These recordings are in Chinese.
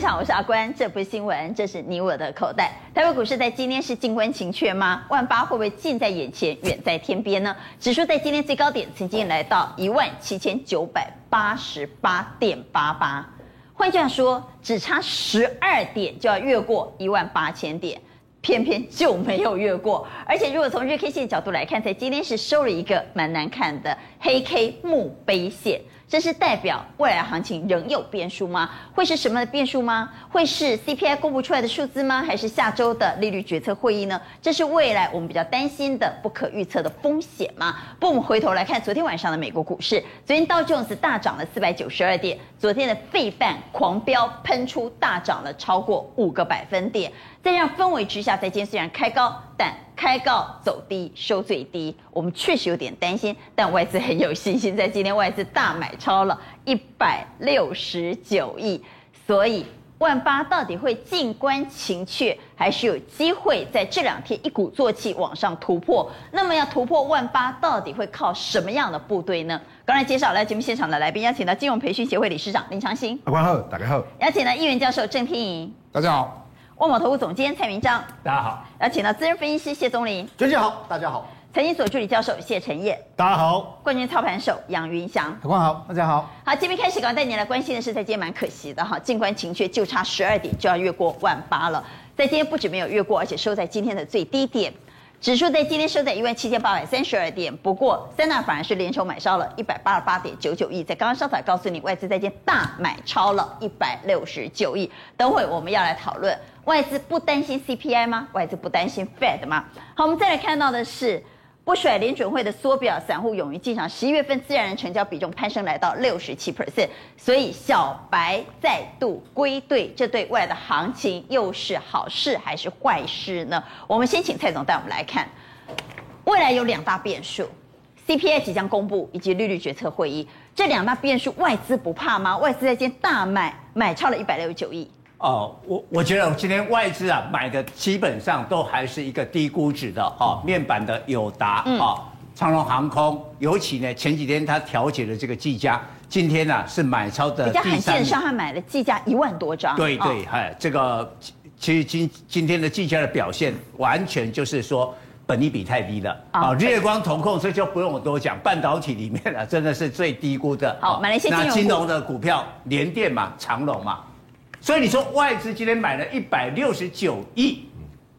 场，我是阿关。这不是新闻，这是你我的口袋。台北股市在今天是静观情阙吗？万八会不会近在眼前，远在天边呢？指数在今天最高点曾经来到一万七千九百八十八点八八，换句话说，只差十二点就要越过一万八千点，偏偏就没有越过。而且，如果从日 K 线角度来看，在今天是收了一个蛮难看的黑 K 墓碑线。这是代表未来行情仍有变数吗？会是什么的变数吗？会是 CPI 公布出来的数字吗？还是下周的利率决策会议呢？这是未来我们比较担心的不可预测的风险吗？不，我们回头来看昨天晚上的美国股市，昨天道琼斯大涨了四百九十二点，昨天的费半狂飙喷出，大涨了超过五个百分点。在这样氛围之下，在今天虽然开高，但开高走低收最低，我们确实有点担心。但外资很有信心，在今天外资大买超了一百六十九亿，所以万八到底会静观情却，还是有机会在这两天一鼓作气往上突破？那么要突破万八，到底会靠什么样的部队呢？刚才介绍来节目现场的来宾，邀请到金融培训协会理事长林长兴，阿关好，大家好。邀请到议员教授郑天莹，大家好。万宝投顾总监蔡明章，大家好；邀请到资深分析师谢宗林，娟姐好，大家好；财经所助理教授谢晨彦，大家好；冠军操盘手杨云翔，大家好，大家好。好，这边开始，刚带你来关心的是，在今天蛮可惜的哈，静观情阙，就差十二点就要越过万八了，在今天不止没有越过，而且收在今天的最低点。指数在今天收在一万七千八百三十二点，不过三大反而是连筹买超了一百八十八点九九亿。在刚刚稍早告诉你，外资在今大买超了一百六十九亿。等会我们要来讨论，外资不担心 CPI 吗？外资不担心 Fed 吗？好，我们再来看到的是。不甩联准会的缩表，散户勇于进场。十一月份自然人成交比重攀升来到六十七 percent，所以小白再度归队，这对未来的行情又是好事还是坏事呢？我们先请蔡总带我们来看，未来有两大变数：CPI 即将公布，以及利率决策会议。这两大变数，外资不怕吗？外资在今天大买，买超了一百六十九亿。哦，我我觉得今天外资啊买的基本上都还是一个低估值的哦，面板的友达哦，长荣航空，尤其呢前几天他调节了这个技嘉，今天呢、啊、是买超的第三。比较罕见，上海买了技嘉一万多张。对对，哎、哦，这个其实今今天的技嘉的表现完全就是说本利比太低了啊、哦，日月光同控这就不用我多讲，半导体里面啊真的是最低估的。好，买了一些金融那金融的股票，联电嘛，长隆嘛。所以你说外资今天买了一百六十九亿，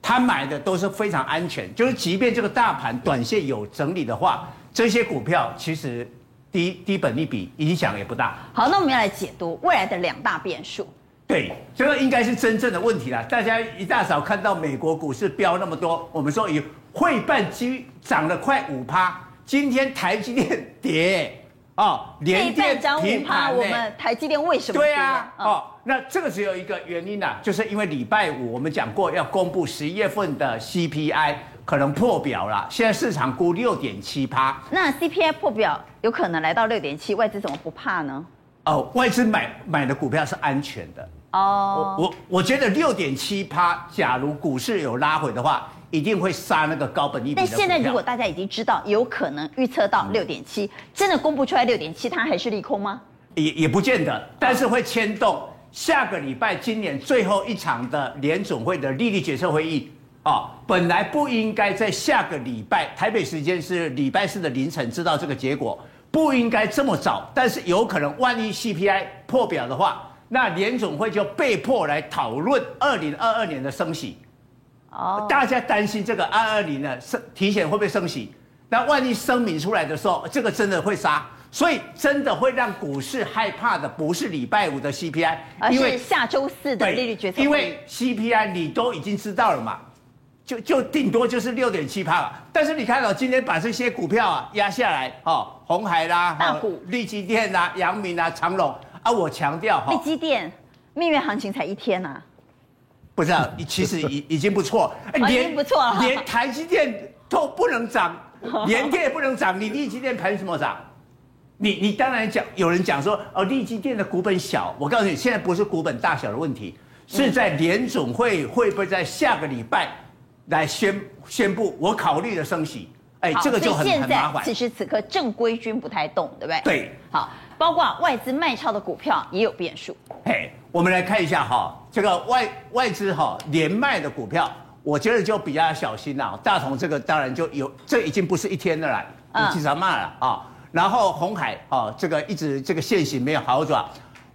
他买的都是非常安全，就是即便这个大盘短线有整理的话，这些股票其实低低本利比影响也不大。好，那我们要来解读未来的两大变数。对，这个应该是真正的问题了。大家一大早看到美国股市飙那么多，我们说以汇半基涨了快五趴，今天台积电跌。哦，联电涨五趴，我们台积电为什么？对啊，哦，那这个只有一个原因呐、啊，就是因为礼拜五我们讲过要公布十一月份的 CPI 可能破表了，现在市场估六点七趴。那 CPI 破表有可能来到六点七，外资怎么不怕呢？哦，外资买买的股票是安全的。哦，我我我觉得六点七趴，假如股市有拉回的话。一定会杀那个高本益比的。但现在如果大家已经知道有可能预测到六点七，真的公布出来六点七，它还是利空吗？也也不见得，但是会牵动下个礼拜今年最后一场的联总会的利率决策会议啊。本来不应该在下个礼拜，台北时间是礼拜四的凌晨知道这个结果，不应该这么早，但是有可能万一 CPI 破表的话，那联总会就被迫来讨论二零二二年的升息。哦，大家担心这个二二零的升提前会不会升息？那万一声明出来的时候，这个真的会杀，所以真的会让股市害怕的不是礼拜五的 CPI，而是下周四的利率决策。因为 CPI 你都已经知道了嘛，就就顶多就是六点七趴了。但是你看到今天把这些股票啊压下来，哦，红海啦，大股，利基电啦，阳明啦，长隆啊，我强调哈，利基电蜜月行情才一天呐、啊。不是、啊，其实已已经不错，连不错，连台积电都不能涨，联电也不能涨，你利基电盘什么涨？你你当然讲，有人讲说哦，利基店的股本小，我告诉你，现在不是股本大小的问题，是在联总会会不会在下个礼拜来宣宣布我考虑的升息？哎，这个就很很麻烦。此时此刻正规军不太动，对不对？对，好。包括外资卖超的股票也有变数。嘿，我们来看一下哈，这个外外资哈连卖的股票，我觉得就比较小心了。大同这个当然就有，这已经不是一天的了，已经骂了啊。然后红海哦，这个一直这个线型没有好转。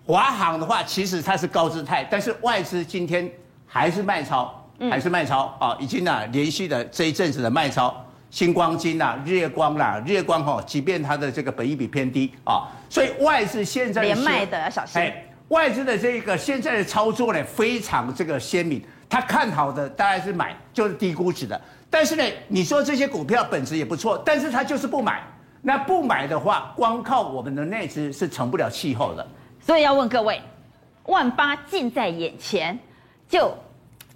华航的话，其实它是高姿态，但是外资今天还是卖超，还是卖超啊，已经呢连续的这一阵子的卖超。星光金啦，日月光啦，日月光哈，即便它的这个本益比偏低啊，所以外资现在连卖的要小心。哎，外资的这个现在的操作呢，非常这个鲜明。他看好的当然是买，就是低估值的。但是呢，你说这些股票本质也不错，但是他就是不买。那不买的话，光靠我们的内资是成不了气候的。所以要问各位，万八近在眼前，就。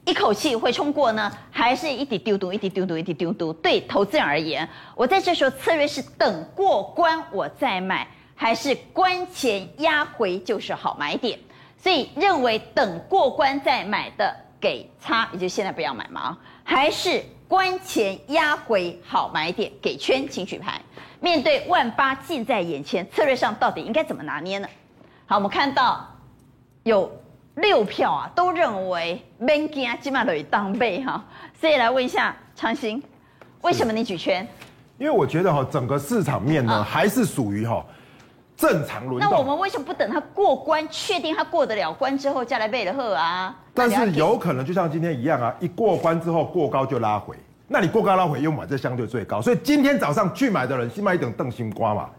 一口气会冲过呢，还是一滴丢丢，一滴丢丢，一滴丢丢？对投资人而言，我在这时候策略是等过关我再买，还是关前压回就是好买点？所以认为等过关再买的给差，也就现在不要买嘛啊？还是关前压回好买点给圈，请举牌。面对万八近在眼前，策略上到底应该怎么拿捏呢？好，我们看到有。六票啊，都认为免惊起码得当背哈，所以来问一下长兴，为什么你举圈？因为我觉得哈，整个市场面呢，还是属于哈正常轮动。那我们为什么不等他过关，确定他过得了关之后再来背的贺啊？但是有可能就像今天一样啊，一过关之后过高就拉回，那你过高拉回又买这相对最高，所以今天早上去买的人先买一等邓心瓜嘛。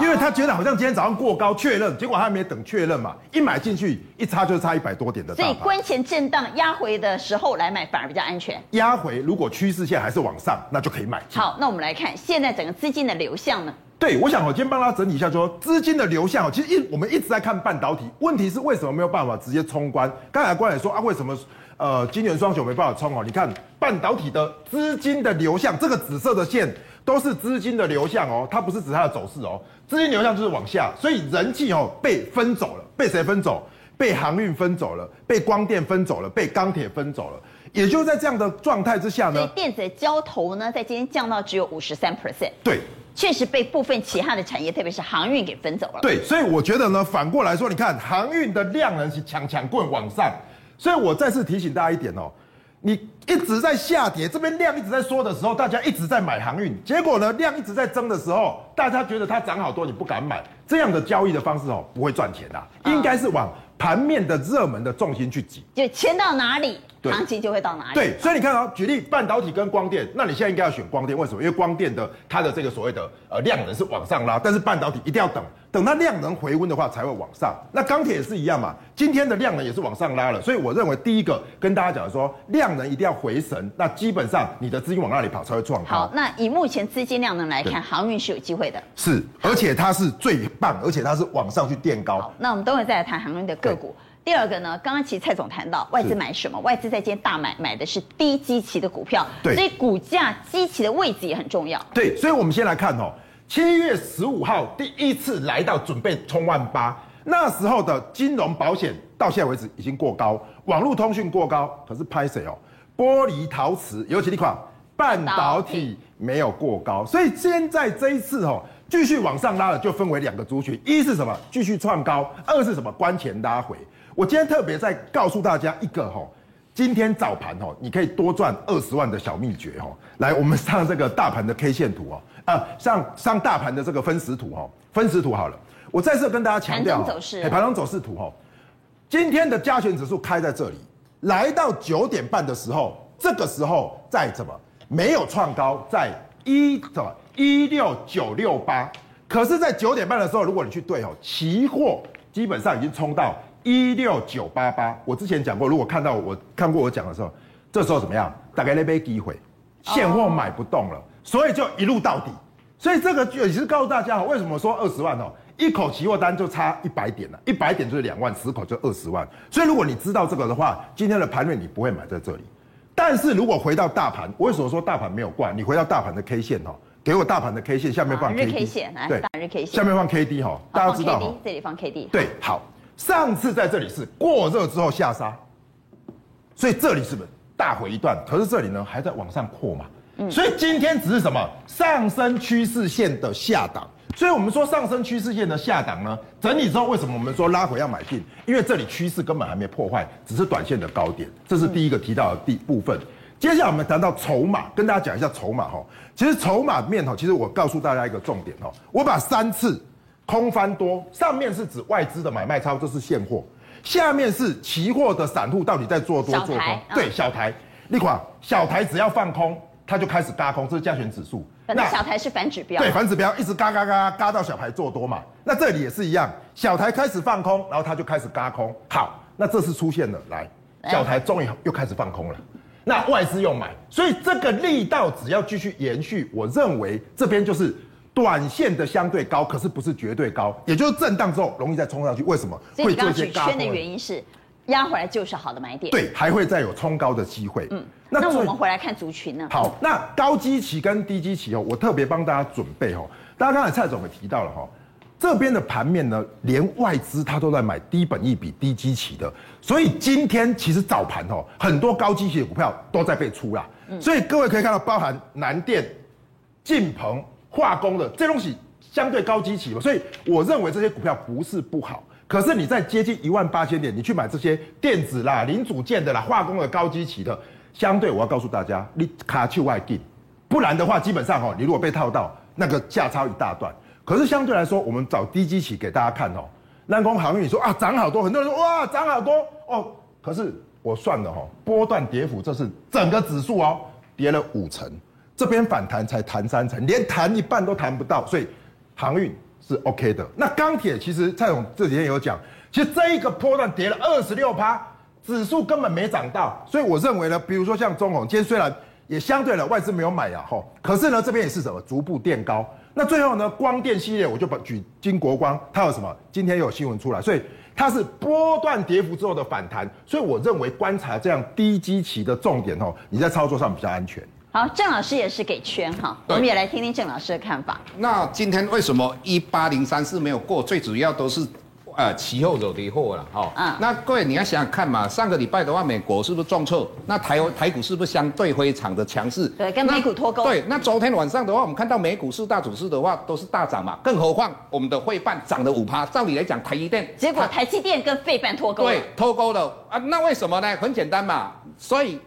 因为他觉得好像今天早上过高确认，结果他还没等确认嘛，一买进去一差就差一百多点的。所以关前震荡压回的时候来买反而比较安全。压回如果趋势线还是往上，那就可以买。好，那我们来看现在整个资金的流向呢？对，我想我今天帮他整理一下说，说资金的流向，其实一我们一直在看半导体，问题是为什么没有办法直接冲关？刚才关也说啊，为什么呃晶圆双雄没办法冲哦？你看半导体的资金的流向，这个紫色的线都是资金的流向哦，它不是指它的走势哦。资金流向就是往下，所以人气哦被分走了，被谁分走？被航运分走了，被光电分走了，被钢铁分走了。也就在这样的状态之下呢，所以电子的交投呢，在今天降到只有五十三 percent。对，确实被部分其他的产业，特别是航运给分走了。对，所以我觉得呢，反过来说，你看航运的量呢是强强棍往上，所以我再次提醒大家一点哦。你一直在下跌，这边量一直在缩的时候，大家一直在买航运，结果呢，量一直在增的时候，大家觉得它涨好多，你不敢买，这样的交易的方式哦，不会赚钱的，应该是往盘面的热门的重心去挤，就钱到哪里，行情就会到哪里。对，所以你看啊，举例半导体跟光电，那你现在应该要选光电，为什么？因为光电的它的这个所谓的呃量能是往上拉，但是半导体一定要等。等它量能回温的话，才会往上。那钢铁也是一样嘛，今天的量能也是往上拉了。所以我认为，第一个跟大家讲说，量能一定要回神。那基本上你的资金往那里跑才会创高。好，那以目前资金量能来看，航运是有机会的。是，而且它是最棒，而且它是往上去垫高。好，那我们等会再来谈航运的个股。第二个呢，刚刚其实蔡总谈到外资买什么？外资在今天大买，买的是低基期的股票。对，所以股价基期的位置也很重要。对，所以我们先来看哦。七月十五号第一次来到准备冲万八，那时候的金融保险到现在为止已经过高，网络通讯过高，可是拍谁哦？玻璃陶瓷，尤其那款半导体没有过高，所以现在这一次哦，继续往上拉了，就分为两个族群，一是什么？继续创高，二是什么？关前拉回。我今天特别再告诉大家一个哈，今天早盘哦，你可以多赚二十万的小秘诀哦。来，我们上这个大盘的 K 线图哦。啊，上上大盘的这个分时图哈，分时图好了，我再次跟大家强调，盘中走势，盘中走势图哈，今天的加权指数开在这里，来到九点半的时候，这个时候在怎么？没有创高，在一怎么？一六九六八，可是，在九点半的时候，如果你去对哦，期货基本上已经冲到一六九八八，我之前讲过，如果看到我看过我讲的时候，这时候怎么样？大概那杯机会，现货买不动了。所以就一路到底，所以这个也是告诉大家，为什么说二十万哦，一口期货单就差一百点了，一百点就是两万，十口就二十万。所以如果你知道这个的话，今天的盘面你不会买在这里。但是如果回到大盘，为什么说大盘没有挂？你回到大盘的 K 线哦，给我大盘的 K 线下面放 K D，日 K 线来，对，日 K 线下面放 K D 哈，大家知道这里放 K D，对，好，上次在这里是过热之后下杀，所以这里是不是大回一段？可是这里呢还在往上扩嘛？所以今天只是什么上升趋势线的下档，所以我们说上升趋势线的下档呢，整理之后为什么我们说拉回要买进？因为这里趋势根本还没破坏，只是短线的高点。这是第一个提到的第部分。接下来我们谈到筹码，跟大家讲一下筹码哈。其实筹码面哈，其实我告诉大家一个重点哦，我把三次空翻多，上面是指外资的买卖超，这是现货；下面是期货的散户到底在做多做空。对，小台，你看小台只要放空，它就开始嘎空，这是加权指数。那小台是反指标，对，反指标一直嘎嘎嘎嘎到小台做多嘛。那这里也是一样，小台开始放空，然后它就开始嘎空。好，那这次出现了，来，小台终于又开始放空了。那外资又买，所以这个力道只要继续延续，我认为这边就是短线的相对高，可是不是绝对高，也就是震荡之后容易再冲上去。为什么？所以你刚刚举圈的原因是压回来就是好的买点，对，还会再有冲高的机会。嗯，那，那我们回来看族群呢？好，那高基期跟低基期哦，我特别帮大家准备哦，大家刚才蔡总也提到了哈。这边的盘面呢，连外资它都在买低本益比、低基期的，所以今天其实早盘哦，很多高基期的股票都在被出啦。所以各位可以看到，包含南电、晋鹏、化工的这东西相对高基期嘛，所以我认为这些股票不是不好。可是你在接近一万八千点，你去买这些电子啦、零组件的啦、化工的高基期的，相对我要告诉大家，你卡去外进，不然的话，基本上哦，你如果被套到，那个价差一大段。可是相对来说，我们找低基期给大家看哦。南光航运，说啊涨好多，很多人说哇涨好多哦。可是我算了哈，波段跌幅这是整个指数哦，跌了五成，这边反弹才弹三成，连弹一半都弹不到，所以航运是 OK 的。那钢铁其实蔡总这几天有讲，其实这一个波段跌了二十六趴，指数根本没涨到，所以我认为呢，比如说像中鸿，今天虽然也相对了外资没有买呀吼，可是呢这边也是什么逐步垫高。那最后呢，光电系列我就把举金国光，它有什么？今天有新闻出来，所以它是波段跌幅之后的反弹，所以我认为观察这样低基期的重点哦，你在操作上比较安全。好，郑老师也是给圈哈，我们也来听听郑老师的看法。那今天为什么一八零三四没有过？最主要都是。呃，其后惹的祸了，哈。嗯。那各位你要想想看嘛，上个礼拜的话，美国是不是重挫？那台台股是不是相对非常的强势？对，跟美股脱钩。对，那昨天晚上的话，我们看到美股四大指数的话都是大涨嘛，更何况我们的费半涨了五趴。照理来讲，台积电。结果台积电跟费半脱钩。对，脱钩了啊？那为什么呢？很简单嘛，所以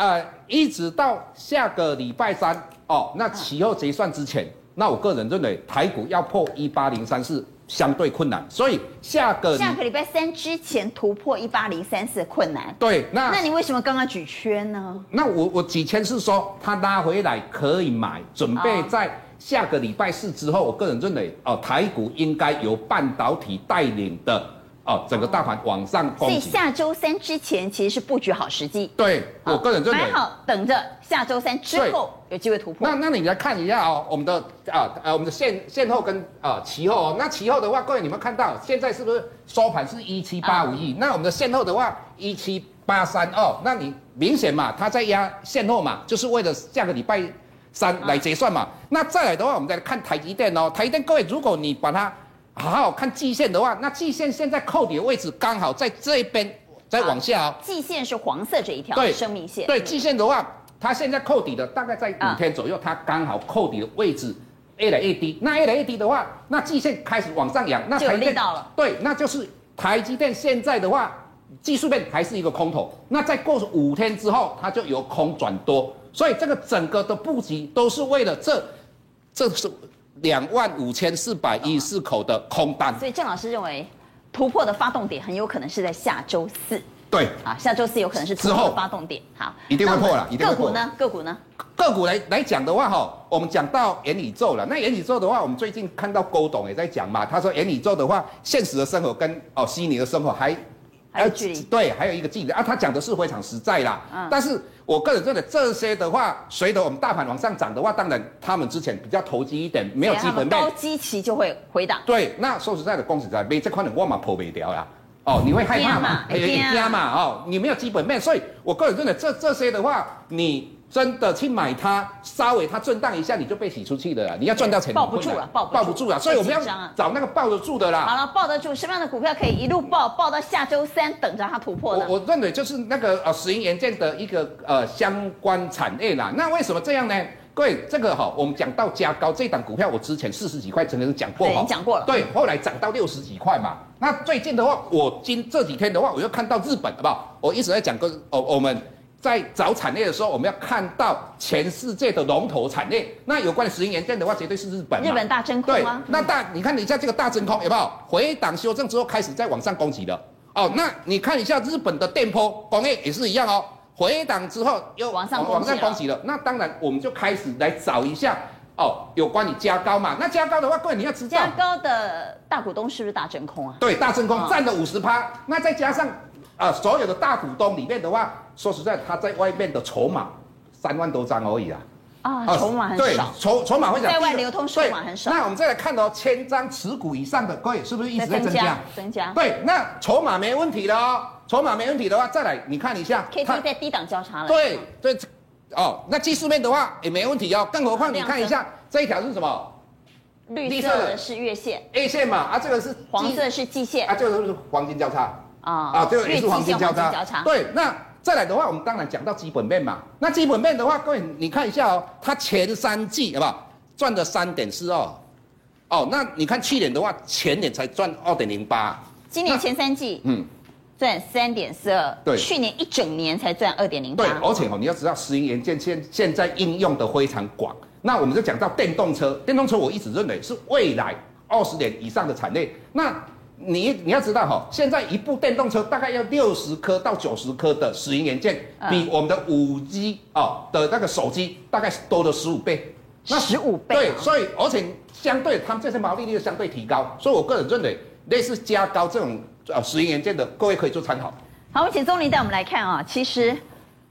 呃，一直到下个礼拜三哦，那期后结算之前，嗯、那我个人认为台股要破一八零三四。相对困难，所以下个下个礼拜三之前突破一八零三四困难。对，那那你为什么刚刚举圈呢？那我我举圈是说，它拉回来可以买，准备在下个礼拜四之后，我个人认为哦，台股应该由半导体带领的。哦，整个大盘往上攻，所以下周三之前其实是布局好时机。对，我个人认为买好，等着下周三之后有机会突破。那那你来看一下哦，我们的啊呃我们的现现后跟啊期后哦，那期后的话，各位你们看到现在是不是收盘是一七八五亿？那我们的现后的话一七八三二，那你明显嘛，它在压现后嘛，就是为了下个礼拜三来结算嘛。那再来的话，我们再来看台积电哦，台积电各位，如果你把它。好好看季线的话，那季线现在扣底的位置刚好在这边，再往下哦。季线是黄色这一条，对，生命线。对，季线的话，它现在扣底的大概在五天左右，它刚好扣底的位置越来越低。那越来越低的话，那季线开始往上扬，那台积电对，那就是台积电现在的话，技术面还是一个空头。那再过五天之后，它就由空转多，所以这个整个的布局都是为了这，这是。两万五千四百一十四口的空单，所以郑老师认为突破的发动点很有可能是在下周四。对，啊，下周四有可能是之后的发动点。好，一定会破了。一定个股呢？个股呢？个股来来讲的话，哈，我们讲到元宇宙了。那元宇宙的话，我们最近看到郭董也在讲嘛，他说元宇宙的话，现实的生活跟哦虚拟的生活还。还有距离，对，还有一个距离啊。他讲的是非常实在啦。嗯。但是我个人认为这些的话，随着我们大盘往上涨的话，当然他们之前比较投机一点，没有基本面，高基期就会回档。对，那说实在的，公司在被这块的我嘛破不掉呀。哦，你会害怕嘛？哎，加嘛？哦，你没有基本面，所以我个人认为这这些的话，你。真的去买它，稍微它震荡一下，你就被洗出去的了。你要赚到钱，抱不住了，抱不住，抱不住了。所以我们要找那个抱得住的啦。好了，抱得住什么样的股票可以一路抱抱到下周三，等着它突破呢？我我认为就是那个呃，石英元件的一个呃相关产业啦。那为什么这样呢？各位，这个哈，我们讲到加高这档股票，我之前四十几块曾经讲过哈，讲过了。对，后来涨到六十几块嘛。那最近的话，我今这几天的话，我又看到日本，好不好？我一直在讲个，哦，我们在找产业的时候，我们要看到全世界的龙头产业。那有关的石英元件的话，绝对是日本。日本大真空吗？对，那大，你看你在这个大真空有没有回档修正之后开始在往上攻击了？哦，那你看一下日本的电波工业也是一样哦。回档之后又往上往上攻击了，那当然我们就开始来找一下哦，有关于加高嘛？那加高的话，各位你要知道，加高的大股东是不是大真空啊？对，大真空占了五十趴，那再加上啊、呃，所有的大股东里面的话，说实在，他在外面的筹码三万多张而已啊。啊，筹码很少，对，筹筹码会少，在外流通筹码很少。那我们再来看哦，千张持股以上的，各位是不是一直在增加？增加。对，那筹码没问题的哦。筹码没问题的话，再来你看一下，K T 在低档交叉了。对对，哦，那技术面的话也没问题哦。更何况你看一下这一条是什么？绿色的是月线，A 线嘛，啊，这个是黄色是季线，啊，这个是黄金交叉啊啊，这个也是黄金交叉。对，那再来的话，我们当然讲到基本面嘛。那基本面的话，各位你看一下哦，它前三季好不好赚了三点四二，哦，那你看去年的话，前年才赚二点零八，今年前三季嗯。赚三点四二，对，去年一整年才赚二点零八。对，而且哦，你要知道，石英元件现现在应用的非常广。那我们就讲到电动车，电动车我一直认为是未来二十年以上的产业。那你你要知道哈，现在一部电动车大概要六十颗到九十颗的石英元件，比我们的五 G 哦的那个手机大概多了十五倍。那十五倍。对，所以而且相对他们这些毛利率相对提高，所以我个人认为类似加高这种。啊，石英元件的各位可以做参考。好，我们请钟林带我们来看啊。其实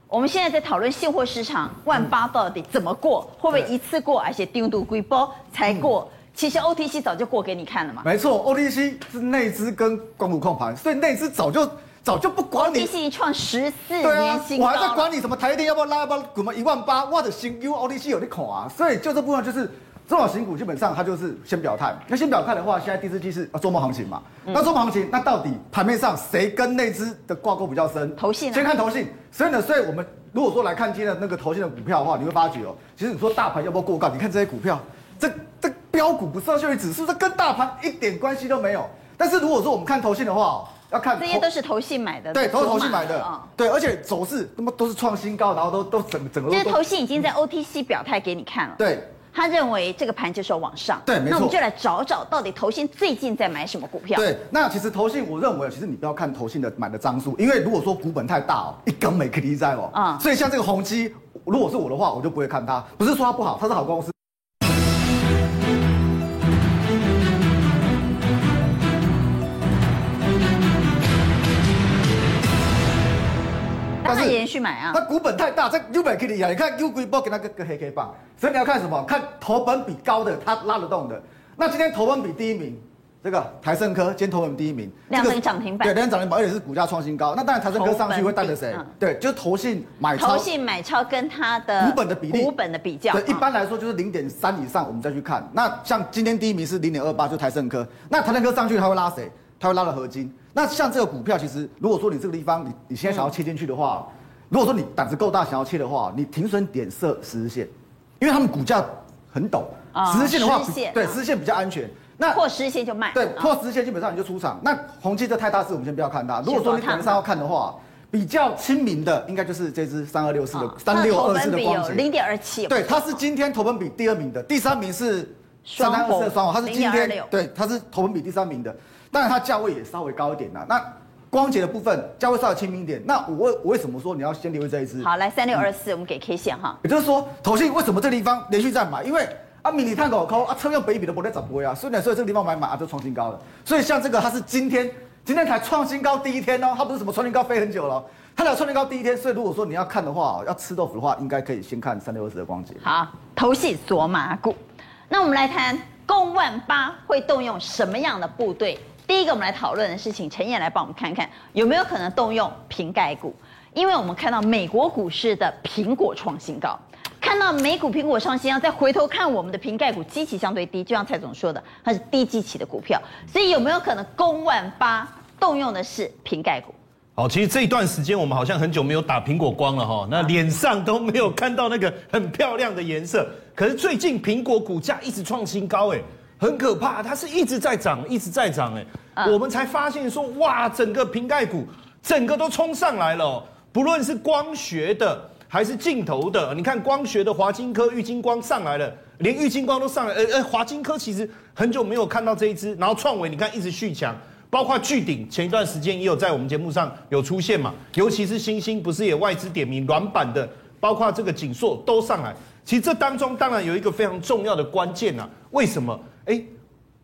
我们现在在讨论现货市场万八到底怎么过，会不会一次过，而且定度规波才过？嗯、其实 OTC 早就过给你看了嘛。没错，OTC 是内资跟光股控盘，所以内资早就早就不管你。创十四年新高。我还在管你什么台电要不要拉，要不要滚嘛一万八，我的心因为 OTC 有点恐啊，所以就这部分就是。中小型股基本上它就是先表态，那先表态的话，现在第四季是啊周末行情嘛，嗯、那周末行情，那到底盘面上谁跟内资的挂钩比较深？投信、啊，先看投信。所以呢，所以我们如果说来看今天的那个投信的股票的话，你会发觉哦，其实你说大盘要不要过高？你看这些股票，这这标股不是秀丽指数，这跟大盘一点关系都没有。但是如果说我们看投信的话，要看这些都是投信买的，对，都是投信买的，哦、对，而且走势那么都是创新高，然后都都整整个都。这投信已经在 OTC 表态给你看了，对。他认为这个盘就是要往上，对，没错。那我们就来找找到底投信最近在买什么股票。对，那其实投信，我认为其实你不要看投信的买的张数，因为如果说股本太大哦，一根没可以在哦，啊、嗯，所以像这个宏基，如果是我的话，我就不会看它。不是说它不好，它是好公司。但是延续买啊！它股本太大，这 U 本 K 的呀，你看 U 股波给它个个黑 K 棒，所以你要看什么？看投本比高的，它拉得动的。那今天投本比第一名，这个台盛科今天投本比第一名，两根涨停板，对，两根涨停板，而且是股价创新高。那当然台盛科上去会带着谁？对，就是投信买超。投信买超跟它的股本的比例，股本的比较。对，一般来说就是零点三以上，我们再去看。那像今天第一名是零点二八，就台盛科。那台盛科上去它会拉谁？它会拉了合金。那像这个股票，其实如果说你这个地方你你现在想要切进去的话。嗯如果说你胆子够大，想要切的话，你停损点设十日线，因为他们股价很陡，十日线的话，对十日线比较安全。那破十日线就卖。对，破十日线基本上你就出场。那宏基这太大，是我们先不要看它。如果说你盘上要看的话，比较亲民的应该就是这支三二六四的三六二四的光頡，零点二七。对，它是今天投本比第二名的，第三名是三三二四的双鸿，它是今天对，它是投本比第三名的，当然它价位也稍微高一点啦。那光洁的部分价位稍微亲民一点，那我我为什么说你要先留意这一支？好，来三六二四，我们给 K 线哈。也就是说，投信为什么这地方连续在买？因为啊，迷你探口抠啊，车用北比的不在涨波呀，所以呢，所以这个地方买买啊，就创新高了。所以像这个，它是今天今天才创新高第一天哦，它不是什么创新高飞很久了，它才创新高第一天。所以如果说你要看的话，要吃豆腐的话，应该可以先看三六二四的光洁。好，投信锁码股，那我们来谈共万八会动用什么样的部队？第一个我们来讨论的事情，陈燕来帮我们看看有没有可能动用瓶盖股，因为我们看到美国股市的苹果创新高，看到美股苹果创新高，再回头看我们的瓶盖股基期相对低，就像蔡总说的，它是低基期的股票，所以有没有可能攻万八动用的是瓶盖股？好，其实这一段时间我们好像很久没有打苹果光了哈，那脸上都没有看到那个很漂亮的颜色。可是最近苹果股价一直创新高，哎，很可怕，它是一直在涨，一直在涨，哎，我们才发现说，哇，整个瓶盖股整个都冲上来了，不论是光学的还是镜头的，你看光学的华晶科、玉晶光上来了，连玉晶光都上来，呃呃，华晶科 其实很久没有看到这一支，然后创维你看一直续强。包括巨鼎前一段时间也有在我们节目上有出现嘛，尤其是星星不是也外资点名软板的，包括这个景硕都上来。其实这当中当然有一个非常重要的关键呐，为什么？哎，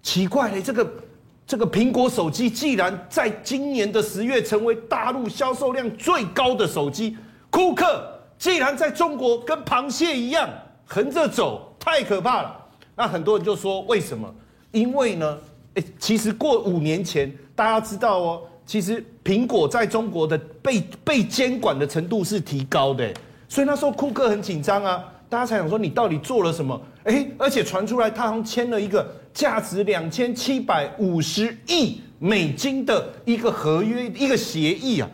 奇怪嘞，这个这个苹果手机既然在今年的十月成为大陆销售量最高的手机，库克既然在中国跟螃蟹一样横着走，太可怕了。那很多人就说为什么？因为呢？哎，其实过五年前，大家知道哦，其实苹果在中国的被被监管的程度是提高的，所以那时候库克很紧张啊，大家才想说你到底做了什么？哎，而且传出来他好像签了一个价值两千七百五十亿美金的一个合约一个协议啊，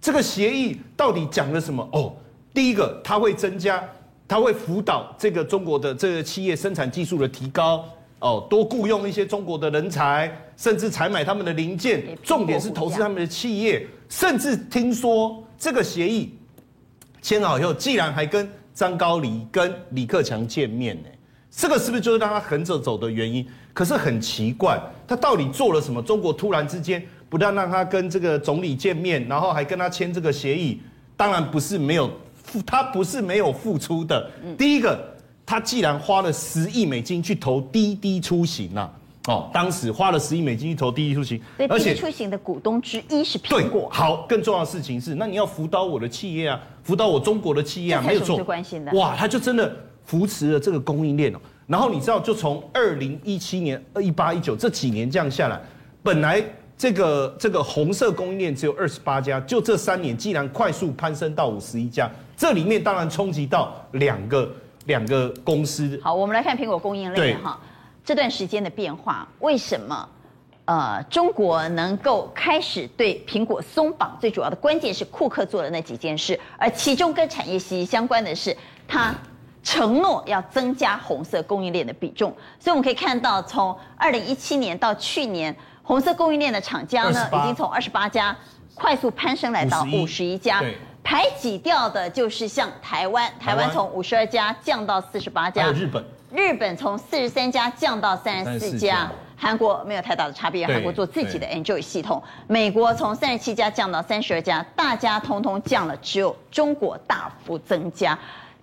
这个协议到底讲了什么？哦，第一个，他会增加，他会辅导这个中国的这个企业生产技术的提高。哦，多雇佣一些中国的人才，甚至采买他们的零件，重点是投资他们的企业。甚至听说这个协议签好以后，既然还跟张高丽、跟李克强见面呢，这个是不是就是让他横着走的原因？可是很奇怪，他到底做了什么？中国突然之间不但让他跟这个总理见面，然后还跟他签这个协议，当然不是没有付，他不是没有付出的。第一个。他既然花了十亿美金去投滴滴出行呐，哦，当时花了十亿美金去投滴滴出行，而且滴滴出行的股东之一是苹果。好，更重要的事情是，那你要辅导我的企业啊，辅导我中国的企业啊，没有错。哇，他就真的扶持了这个供应链哦。然后你知道，就从二零一七年、二一八、一九这几年这样下来，本来这个这个红色供应链只有二十八家，就这三年竟然快速攀升到五十一家，这里面当然冲击到两个。两个公司。好，我们来看苹果供应链哈，这段时间的变化，为什么呃中国能够开始对苹果松绑？最主要的关键是库克做的那几件事，而其中跟产业息息相关的是，他承诺要增加红色供应链的比重。所以我们可以看到，从二零一七年到去年，红色供应链的厂家呢，已经从二十八家快速攀升来到五十一家。排挤掉的就是像台湾，台湾。从五十二家降到四十八家，日本，日本从四十三家降到三十四家，韩国没有太大的差别，韩国做自己的 Android 系统，美国从三十七家降到三十二家，大家通通降了，只有中国大幅增加，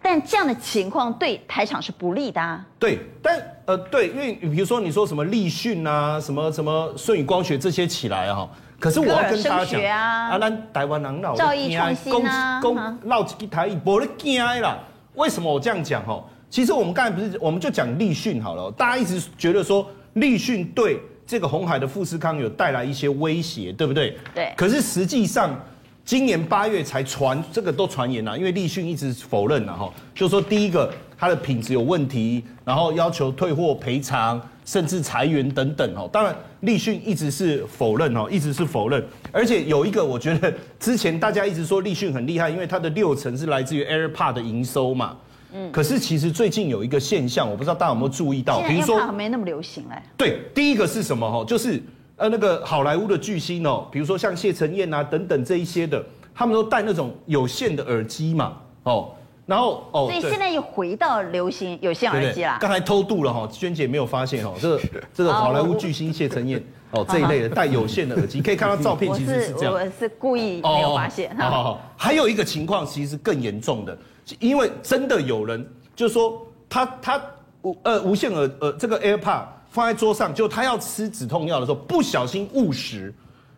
但这样的情况对台厂是不利的啊。对，但呃对，因为比如说你说什么立讯啊，什么什么舜宇光学这些起来啊。可是我要跟大家讲啊，咱台湾人老造诣创新啊，公闹几台语，无咧惊啦。为什么我这样讲？哈，其实我们刚才不是，我们就讲立讯好了。大家一直觉得说立讯对这个红海的富士康有带来一些威胁，对不对？对。可是实际上，今年八月才传这个都传言了，因为立讯一直否认了哈，就说第一个它的品质有问题，然后要求退货赔偿。甚至裁员等等哦，当然立讯一直是否认哦，一直是否认。而且有一个，我觉得之前大家一直说立讯很厉害，因为它的六成是来自于 AirPod 的营收嘛。嗯。可是其实最近有一个现象，我不知道大家有没有注意到，比如说没那么流行哎。对，第一个是什么哈？就是呃那个好莱坞的巨星哦，比如说像谢承彦啊等等这一些的，他们都戴那种有线的耳机嘛，哦。然后哦，所以现在又回到流行有线耳机啦。刚才偷渡了哈，娟姐没有发现哦，这个这个好莱坞巨星谢承彦哦 这一类的戴有线的耳机，可以看到照片其实是这样。我是，我是故意没有发现。好好好，还有一个情况其实是更严重的，因为真的有人就是说他他无呃无线耳呃这个 AirPod 放在桌上，就他要吃止痛药的时候不小心误食。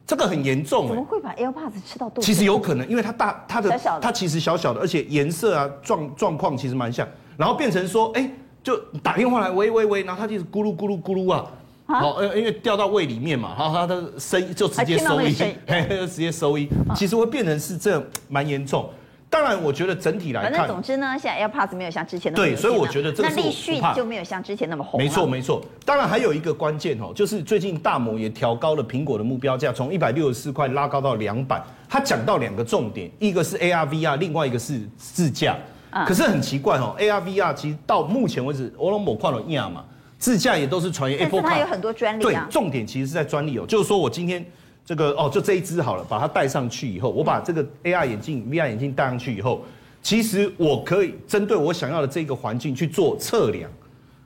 这个很严重，怎么会把 AirPods 吃到肚子？其实有可能，因为它大，它的它其实小小的，而且颜色啊状状况其实蛮像，然后变成说，哎，就打电话来，喂喂喂，然后它就是咕噜咕噜咕噜啊，好，呃，因为掉到胃里面嘛，然后它的声音就直接收音，直接收音，其实会变成是这样蛮严重。当然，我觉得整体来看，反正总之呢，现在 AirPods 没有像之前那么对，所以我觉得这个是那立讯就没有像之前那么红。没错没错，当然还有一个关键哦，就是最近大摩也调高了苹果的目标价，从一百六十四块拉高到两百。他讲到两个重点，一个是 AR VR，另外一个是自驾。嗯、可是很奇怪哦，AR VR 其实到目前为止，我都没看到样嘛，自驾也都是传言 Apple 它有很多专利对，重点其实是在专利哦，就是说我今天。这个哦，就这一只好了，把它戴上去以后，我把这个 AR 眼镜、VR 眼镜戴上去以后，其实我可以针对我想要的这个环境去做测量。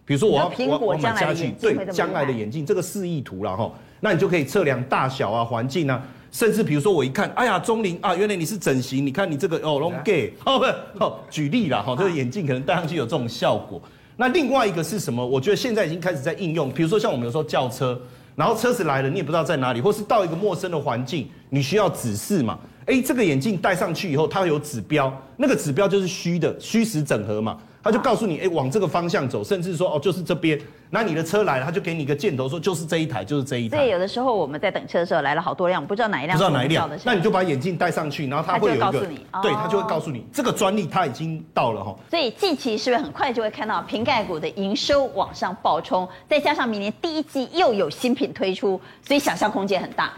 比如说我要我我买家具，对将来的眼镜这个示意图了哈，那你就可以测量大小啊、环境啊，甚至比如说我一看，哎呀，钟玲啊，原来你是整形，你看你这个哦，long gay 哦不哦，举例了哈，这个眼镜可能戴上去有这种效果。那另外一个是什么？我觉得现在已经开始在应用，比如说像我们有时候叫车。然后车子来了，你也不知道在哪里，或是到一个陌生的环境，你需要指示嘛？哎，这个眼镜戴上去以后，它有指标，那个指标就是虚的，虚实整合嘛。他就告诉你，哎，往这个方向走，甚至说，哦，就是这边。那你的车来了，他就给你一个箭头，说就是这一台，就是这一台。对，有的时候我们在等车的时候来了好多辆，不知道哪一辆。不知道哪一辆。那你就把眼镜戴上去，然后他会有一个，他告诉你，对，他就会告诉你，这个专利他已经到了哈。所以近期是不是很快就会看到瓶盖股的营收往上暴冲？再加上明年第一季又有新品推出，所以想象空间很大。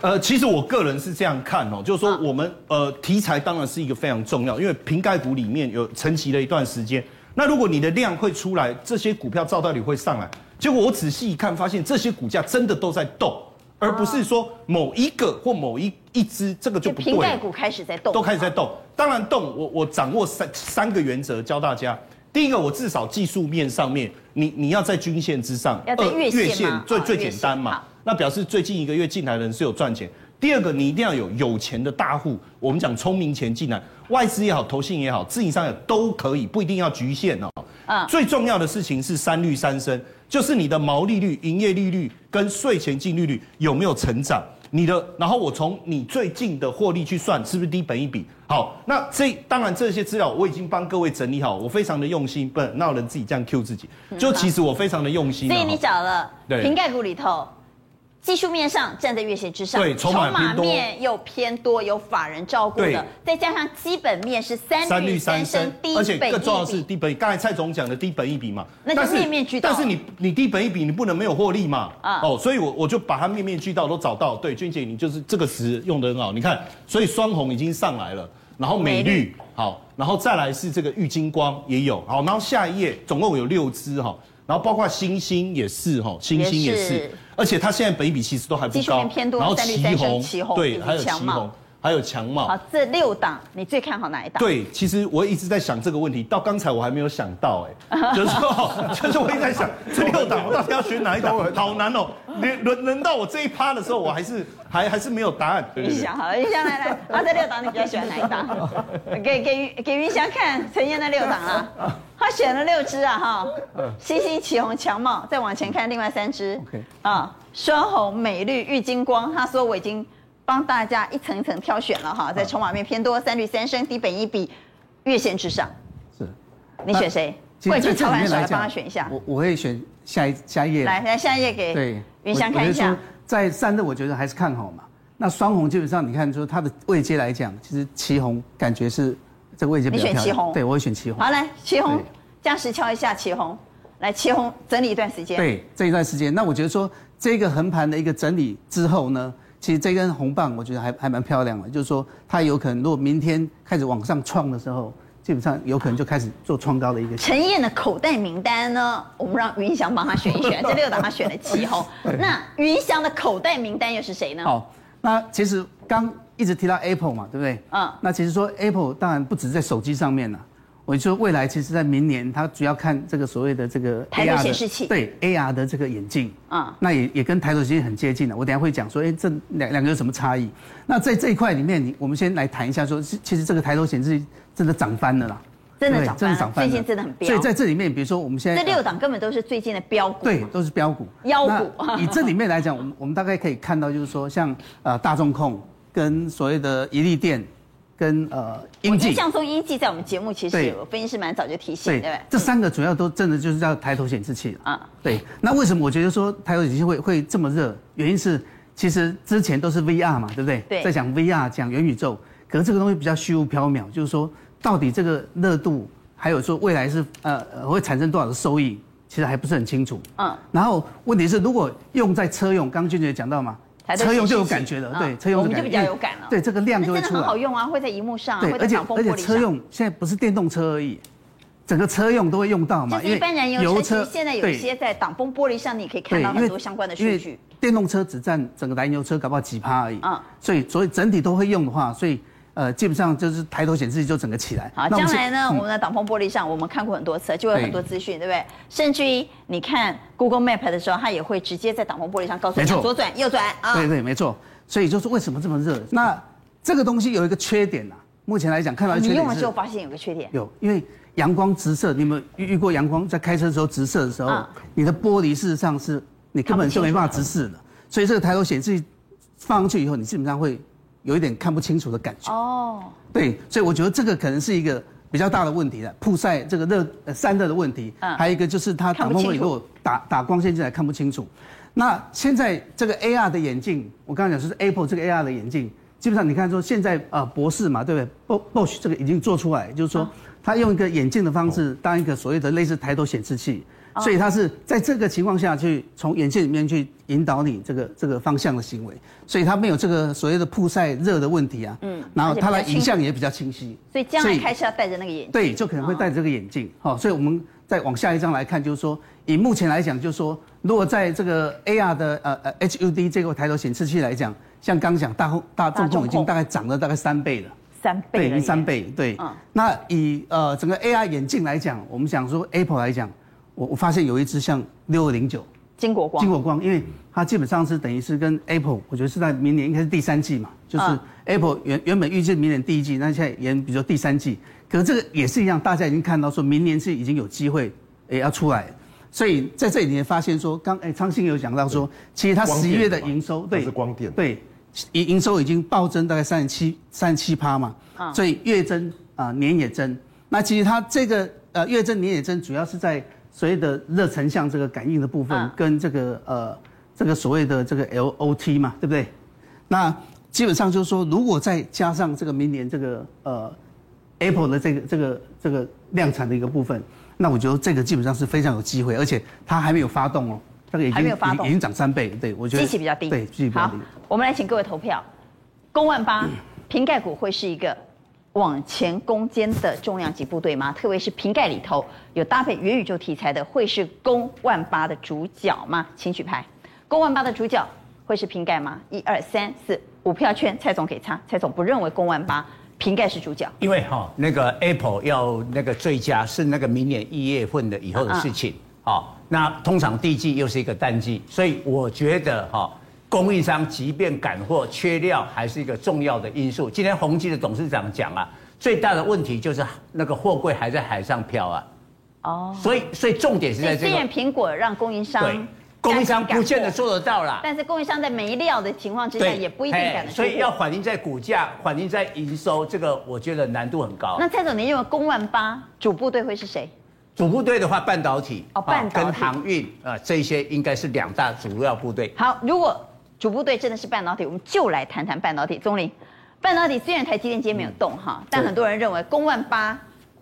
呃，其实我个人是这样看哦，就是说我们呃题材当然是一个非常重要，因为瓶盖股里面有沉寂了一段时间。那如果你的量会出来，这些股票照道理会上来。结果我仔细一看，发现这些股价真的都在动，而不是说某一个或某一一支，这个就不对。瓶盖股开始在动，都开始在动。当然动，我我掌握三三个原则教大家。第一个，我至少技术面上面，你你要在均线之上，要在月线最最简单嘛。那表示最近一个月进来的人是有赚钱。第二个，你一定要有有钱的大户，我们讲聪明钱进来，外资也好，投信也好，自营商也都可以，不一定要局限哦。嗯，最重要的事情是三率三升，就是你的毛利率、营业利率跟税前净利率有没有成长？你的，然后我从你最近的获利去算，是不是低本一比？好，那这当然这些资料我已经帮各位整理好，我非常的用心，不然哪有人自己这样 Q 自己？就其实我非常的用心。所以你找了瓶盖股里头。技术面上站在月线之上，对，筹码面又偏多，有法人照顾的，再加上基本面是三率三升，而且更重要的是低本。刚才蔡总讲的低本一比嘛，那就面面俱到。但是你你低本一比，你不能没有获利嘛？啊，哦，所以我我就把它面面俱到都找到。对，君姐，你就是这个词用得很好。你看，所以双红已经上来了，然后美绿好，然后再来是这个玉金光也有好，然后下一页总共有六支哈，然后包括星星也是哈，星星也是。而且它现在本益比其实都还不高，然后旗红，对，还有奇鋐，还有强茂。好，这六档你最看好哪一档？对，其实我一直在想这个问题，到刚才我还没有想到，哎，就是说，就是我一直在想这六档我到底要选哪一档，好难哦。轮轮轮到我这一趴的时候，我还是还还是没有答案。云翔，好了，云翔来来，啊，这六档你比较喜欢哪一档？给给给云翔看陈燕那六档啊。他选了六只啊，哈，星星、起红、强茂，再往前看另外三只，啊，双红、美绿、玉金光。他说我已经帮大家一层一层挑选了哈，在筹码面偏多，三率三升，低本一比，月线之上。是，你选谁？会计操盘手来帮他选一下。我我会选下一下一页。来来下一页给对云翔看一下。在散热，我觉得还是看好嘛。那双红基本上你看，说它的位阶来讲，其实旗红感觉是。这个位置比较你选旗红，对我会选旗红。好，来旗红，加时敲一下旗红，来旗红整理一段时间。对，这一段时间，那我觉得说这个横盘的一个整理之后呢，其实这根红棒我觉得还还蛮漂亮的，就是说它有可能如果明天开始往上创的时候，基本上有可能就开始做创高的一个。陈燕的口袋名单呢，我们让云翔帮他选一选，这六档他选了奇鋐。那云翔的口袋名单又是谁呢？好，那其实刚。一直提到 Apple 嘛，对不对？嗯，那其实说 Apple 当然不止在手机上面了。我就说未来其实在明年，它主要看这个所谓的这个 AR 显示器，对 AR 的这个眼镜，啊，那也也跟抬头显示器很接近的。我等下会讲说，哎，这两两个有什么差异？那在这一块里面，你我们先来谈一下说，其实这个抬头显示器真的涨翻了啦，真的涨，真的涨翻了，最近真的很飙。所以在这里面，比如说我们现在这六档根本都是最近的标股，对，都是标股、妖股。以这里面来讲，我们我们大概可以看到，就是说像呃大众控。跟所谓的一利电，跟呃英记，印象中英记在我们节目其实有分析师蛮早就提醒，对，对对？这三个主要都真的就是叫抬头显示器啊。对，那为什么我觉得说抬头显示器会会这么热？原因是其实之前都是 VR 嘛，对不对？对。在讲 VR 讲元宇宙，可是这个东西比较虚无缥缈，就是说到底这个热度，还有说未来是呃会产生多少的收益，其实还不是很清楚。嗯。然后问题是，如果用在车用，刚刚俊杰讲到嘛，车用就有感觉了，对，车用我们就比较有感了。对，这个量就会出来。真的很好用啊，会在荧幕上，对，而且而且车用现在不是电动车而已。整个车用都会用到嘛？就是一般燃油车，现在有一些在挡风玻璃上，你可以看到很多相关的数据。电动车只占整个燃油车搞不好几趴而已。嗯。所以所以整体都会用的话，所以呃基本上就是抬头显示器就整个起来。好，将来呢，我们的挡风玻璃上，我们看过很多次，就会有很多资讯，对不对？甚至于你看 Google Map 的时候，它也会直接在挡风玻璃上告诉你左转右转啊。对对，没错。所以就是为什么这么热？那这个东西有一个缺点呐。目前来讲，看到缺点。你用了之后发现有个缺点。有，因为。阳光直射，你们遇遇过阳光在开车的时候直射的时候，嗯、你的玻璃事实上是你根本就没办法直视的。所以这个抬头显示器放上去以后，你基本上会有一点看不清楚的感觉。哦，对，所以我觉得这个可能是一个比较大的问题了，曝晒这个热呃散热的问题。嗯，还有一个就是它挡风玻璃如果打打光线进来看不清楚。那现在这个 AR 的眼镜，我刚才讲是 Apple 这个 AR 的眼镜，基本上你看说现在呃博士嘛，对不对？Bosch 这个已经做出来，就是说。嗯他用一个眼镜的方式当一个所谓的类似抬头显示器，所以他是在这个情况下去从眼镜里面去引导你这个这个方向的行为，所以他没有这个所谓的曝晒热的问题啊。嗯，然后它的影像也比较清晰。所以将来开车要戴着那个眼镜。对，就可能会戴着这个眼镜。好，所以我们再往下一张来看，就是说以目前来讲，就是说如果在这个 AR 的呃呃 HUD 这个抬头显示器来讲，像刚讲大大众控已经大概涨了大概三倍了。三倍，对，三倍，对。嗯，那以呃整个 AR 眼镜来讲，我们想说 Apple 来讲，我我发现有一只像六二零九，金国光，金国光，因为它基本上是等于是跟 Apple，我觉得是在明年应该是第三季嘛，就是 Apple 原原本预计明年第一季，那现在延比如说第三季，可是这个也是一样，大家已经看到说明年是已经有机会也要出来，所以在这里你也发现说，刚哎昌兴有讲到说，其实它十一月的营收，对，是光电，对。营营收已经暴增大概三十七三十七趴嘛，所以月增啊年也增。那其实它这个呃月增年也增，主要是在所谓的热成像这个感应的部分，跟这个呃这个所谓的这个 LOT 嘛，对不对？那基本上就是说，如果再加上这个明年这个呃 Apple 的这个这个这个量产的一个部分，那我觉得这个基本上是非常有机会，而且它还没有发动哦。这个已经已经涨三倍，对我觉得。机器比较低。对，机器比较低。好，我们来请各位投票，公万八 瓶盖股会是一个往前攻坚的重量级部队吗？特别是瓶盖里头有搭配元宇宙题材的，会是攻万八的主角吗？请举牌，攻万八的主角会是瓶盖吗？一二三四五票圈，蔡总给差，蔡总不认为攻万八瓶盖是主角，因为哈那个 Apple 要那个最佳是那个明年一月份的以后的事情，好。那通常第一季又是一个淡季，所以我觉得哈，供应商即便赶货缺料，还是一个重要的因素。今天宏基的董事长讲啊，最大的问题就是那个货柜还在海上漂啊。哦。所以，所以重点是在这个。虽然苹果让供应商，对，供应商不见得做得到啦。但是供应商在没料的情况之下，也不一定赶得出。所以要反映在股价，反映在营收，这个我觉得难度很高。那蔡总，您认为公万八主部队会是谁？主部队的话，半导体哦，半导体跟航运啊，这些应该是两大主要部队。好，如果主部队真的是半导体，我们就来谈谈半导体。钟林，半导体虽然台积电今天没有动哈，嗯、但很多人认为公万八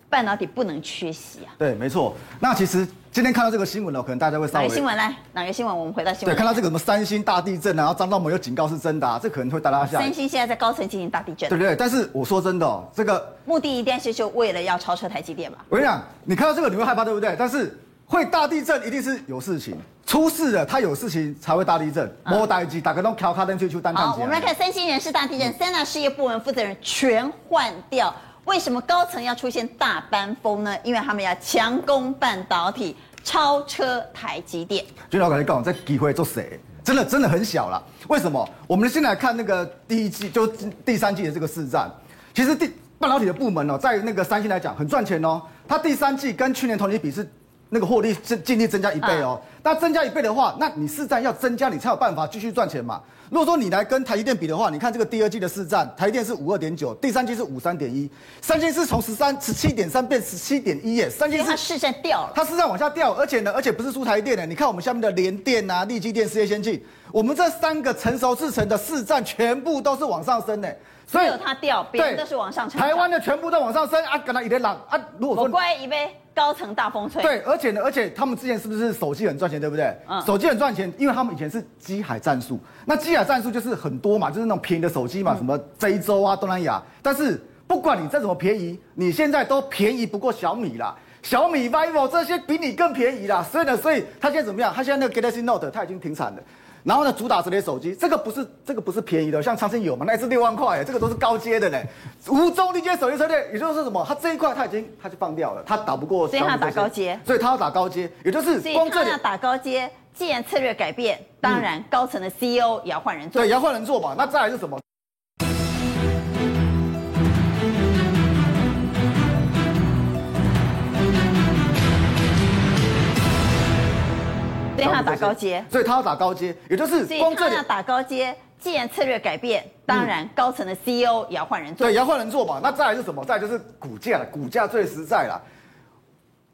半导体不能缺席啊。对，没错。那其实。今天看到这个新闻呢，可能大家会稍微。哪个新闻来？哪个新闻？我们回到新闻。对，看到这个什么三星大地震，然后张忠谋又警告是真的，啊，这可能会带大家下。三星现在在高层进行大地震。对不对，但是我说真的，哦，这个目的一定是就为了要超车台积电吧？我跟你讲，你看到这个你会害怕，对不对？但是会大地震一定是有事情出事了，他有事情才会大地震。莫待机，打个洞，调卡灯，追出单。好，我们来看三星人事大地震，三大事业部门负责人全换掉。为什么高层要出现大班风呢？因为他们要强攻半导体。超车台积电，军老赶紧告诉我，这机会做谁？真的真的很小了。为什么？我们先来看那个第一季，就第三季的这个市占。其实第半导体的部门哦，在那个三星来讲很赚钱哦。它第三季跟去年同期比是那个获利是净利增加一倍哦。那增加一倍的话，那你市占要增加，你才有办法继续赚钱嘛。如果说你来跟台积电比的话，你看这个第二季的市占，台积电是五二点九，第三季是五三点一，三星是从十三十七点三变十七点一耶，三星是它市占掉了，它市占往下掉，而且呢，而且不是输台积电的，你看我们下面的联电啊、力积电、世界先进，我们这三个成熟制成的市占全部都是往上升的。所以有它掉，别人都是往上成长。台湾的全部都往上升啊，跟他一点浪啊。如果说我乖一杯高层大风吹。对，而且呢，而且他们之前是不是手机很赚钱，对不对？嗯。手机很赚钱，因为他们以前是机海战术。那机海战术就是很多嘛，就是那种便宜的手机嘛，嗯、什么非洲啊、东南亚。但是不管你再怎么便宜，你现在都便宜不过小米啦。小米、vivo 这些比你更便宜啦。所以呢，所以他现在怎么样？他现在那个 Galaxy Note 他已经停产了。然后呢，主打折叠手机，这个不是这个不是便宜的，像长城有嘛，那是六万块，这个都是高阶的嘞。无中低阶手机车队，也就是什么，它这一块它已经它就放掉了，它打不过。所以它打高阶。所以它要打高阶，也就是光这里要打高阶。既然策略改变，当然高层的 CEO 也要换人做。对，也要换人做嘛。那再来是什么？所以他要打高阶，所以他要打高阶，也就是光这里要打高阶。既然策略改变，当然高层的 CEO 也要换人做。对，也要换人做嘛。那再来是什么？再来就是股价了，股价最实在了。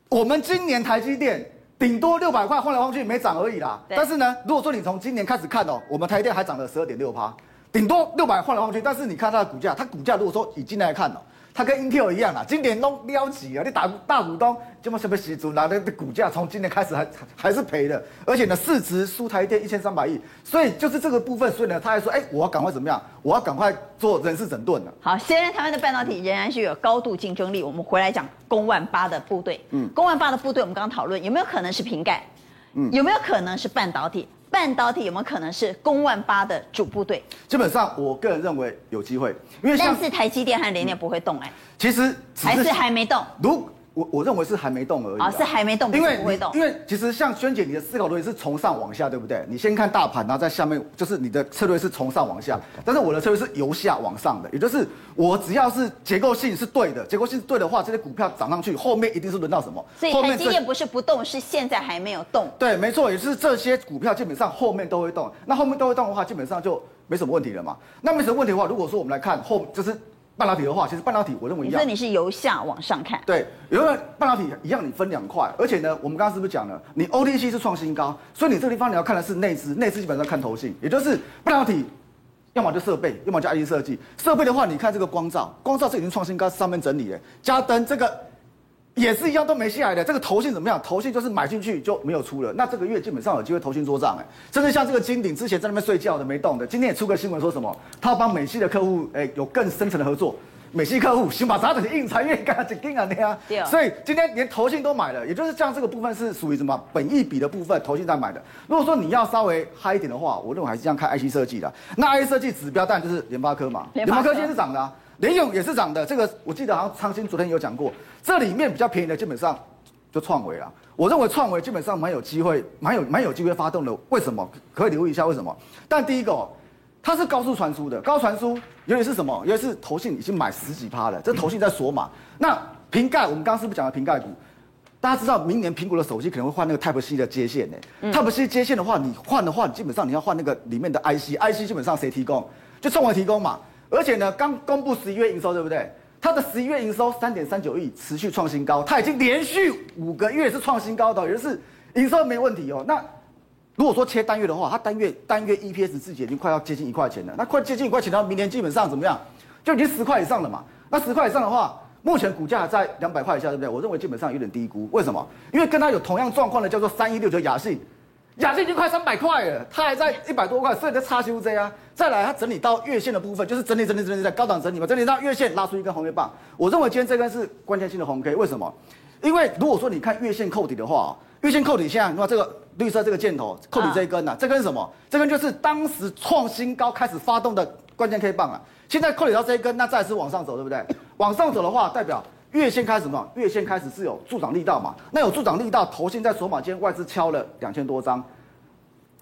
我们今年台积电顶多六百块，换来换去没涨而已啦。但是呢，如果说你从今年开始看哦，我们台积电还涨了十二点六趴，顶多六百换来换去。但是你看它的股价，它股价如果说以今年来看哦。它跟 Intel 一样啊，今年都撩起啊！你大大股东这么什么时阵拿的股价从今年开始还还是赔的，而且呢市值输台电一千三百亿，所以就是这个部分，所以呢他还说，哎、欸，我要赶快怎么样？我要赶快做人事整顿了。好，现在台湾的半导体仍然是有高度竞争力，我们回来讲公万八的部队，嗯，公万八的部队，我们刚刚讨论有没有可能是瓶盖，嗯，有没有可能是半导体？半导体有没有可能是攻万八的主部队？基本上，我个人认为有机会，因为但是台积电和联电不会动哎、欸，其实还是还没动。如我我认为是还没动而已。啊，是还没动，因为不会动。因为其实像萱姐，你的思考逻辑是从上往下，对不对？你先看大盘，然后在下面，就是你的策略是从上往下。但是我的策略是由下往上的，也就是我只要是结构性是对的，结构性是对的话，这些股票涨上去，后面一定是轮到什么？所以台积电不是不动，是现在还没有动。对，没错，也就是这些股票基本上后面都会动。那后面都会动的话，基本上就没什么问题了嘛。那没什么问题的话，如果说我们来看后，就是。半导体的话，其实半导体我认为一样。所以你是由下往上看。对，因为半导体一样，你分两块，而且呢，我们刚刚是不是讲了，你 OTC 是创新高，所以你这个地方你要看的是内资，内资基本上看投信，也就是半导体，要么就设备，要么就 IC 设计。设备的话，你看这个光照，光照是已经创新高，上面整理了，加灯这个。也是一样都没下来的，这个投信怎么样？投信就是买进去就没有出了，那这个月基本上有机会投信做账哎，甚至像这个金鼎之前在那边睡觉的没动的，今天也出个新闻说什么，他要帮美系的客户哎有更深层的合作，美系客户先把啥子印财越干就更啊那样，所以今天连投信都买了，也就是像这个部分是属于什么本益比的部分，投信在买的。如果说你要稍微嗨一点的话，我认为还是这样看 IC 设计的，那 IC 设计指标当然就是联发科嘛，联发科今天是涨的啊。联咏也是涨的，这个我记得好像昌兴昨天有讲过，这里面比较便宜的基本上就创维了。我认为创维基本上蛮有机会，蛮有蛮有机会发动的。为什么？可以留意一下为什么？但第一个，它是高速传输的，高传输尤其是什么？尤其是投信已经买十几趴了，这投信在锁码。那瓶盖，我们刚刚是不是讲了瓶盖股？大家知道明年苹果的手机可能会换那个 Type C 的接线呢、嗯、？Type C 接线的话，你换的话，你基本上你要换那个里面的 IC，IC 基本上谁提供？就创维提供嘛。而且呢，刚公布十一月营收，对不对？它的十一月营收三点三九亿，持续创新高，它已经连续五个月是创新高的，也是营收没问题哦。那如果说切单月的话，它单月单月 EPS 自己已经快要接近一块钱了，那快接近一块钱，到明年基本上怎么样？就已经十块以上了嘛。那十块以上的话，目前股价在两百块以下，对不对？我认为基本上有点低估。为什么？因为跟它有同样状况的叫做三一六九雅信。雅信已经快三百块了，它还在一百多块，所以在差修这啊。再来，它整理到月线的部分，就是整理整理整理在高档整理嘛，整理到月线拉出一根红 K 棒。我认为今天这根是关键性的红 K，为什么？因为如果说你看月线扣底的话，月线扣底现在你看这个绿色这个箭头扣底这一根呐、啊，这根是什么？这根就是当时创新高开始发动的关键 K 棒啊。现在扣底到这一根，那再次往上走，对不对？往上走的话，代表月线开始什么？月线开始是有助涨力道嘛？那有助涨力道，头先在锁码间外资敲了两千多张。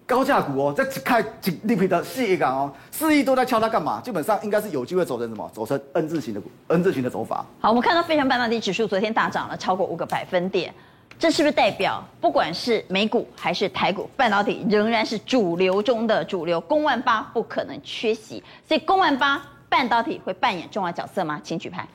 高价股哦，在开几立皮的四亿港哦，四亿都在敲它干嘛？基本上应该是有机会走成什么？走成 N 字形的股 N 字形的走法。好，我们看到非常半导体指数昨天大涨了超过五个百分点，这是不是代表不管是美股还是台股，半导体仍然是主流中的主流？公万八不可能缺席，所以公万八半导体会扮演重要角色吗？请举牌。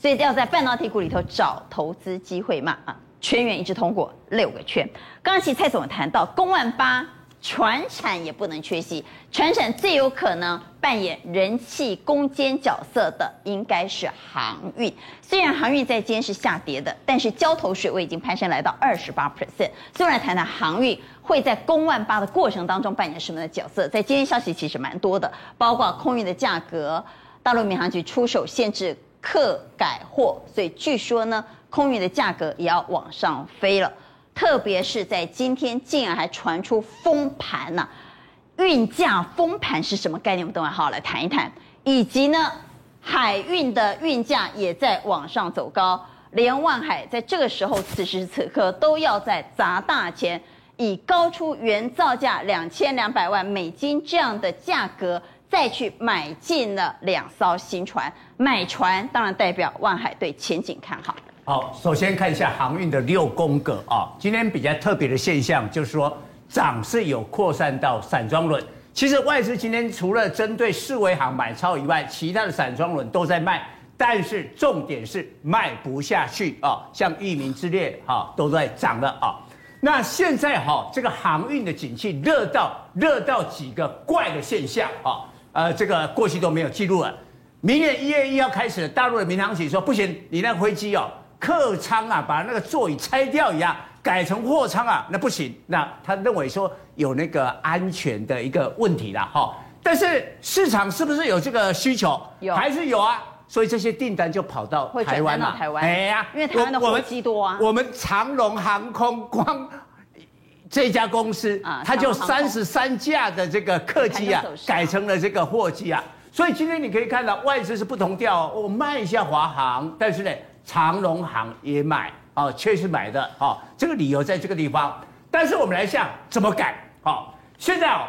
所以要在半导体股里头找投资机会嘛？啊，全员一致通过六个圈。刚刚其实蔡总谈到公万八。传产也不能缺席，传产最有可能扮演人气攻坚角色的应该是航运。虽然航运在今天是下跌的，但是交投水位已经攀升来到二十八 percent。所以来谈谈航运会在公万八的过程当中扮演什么的角色。在今天消息其实蛮多的，包括空运的价格，大陆民航局出手限制客改货，所以据说呢，空运的价格也要往上飞了。特别是在今天，竟然还传出封盘呢、运价封盘是什么概念？我们等会好好来谈一谈。以及呢，海运的运价也在往上走高，连万海在这个时候，此时此刻都要在砸大钱，以高出原造价两千两百万美金这样的价格，再去买进了两艘新船。买船当然代表万海对前景看好。好，首先看一下航运的六宫格啊，今天比较特别的现象就是说，涨是有扩散到散装轮。其实外资今天除了针对四维航买超以外，其他的散装轮都在卖，但是重点是卖不下去啊，像裕民之列哈都在涨了啊。那现在哈这个航运的景气热到热到几个怪的现象啊，呃，这个过去都没有记录了。明年一月一号开始，大陆的民航局说不行，你那个飞机哦。客舱啊，把那个座椅拆掉一样，改成货舱啊，那不行。那他认为说有那个安全的一个问题了哈。但是市场是不是有这个需求？有，还是有啊。所以这些订单就跑到台湾了。台湾，哎呀，因为台湾的货机多啊。我们长龙航空光这家公司，它就三十三架的这个客机啊，改成了这个货机啊。所以今天你可以看到外资是不同调，我卖一下华航，但是呢。长荣航也买啊，确实买的啊，这个理由在这个地方。但是我们来想怎么改啊？现在哦，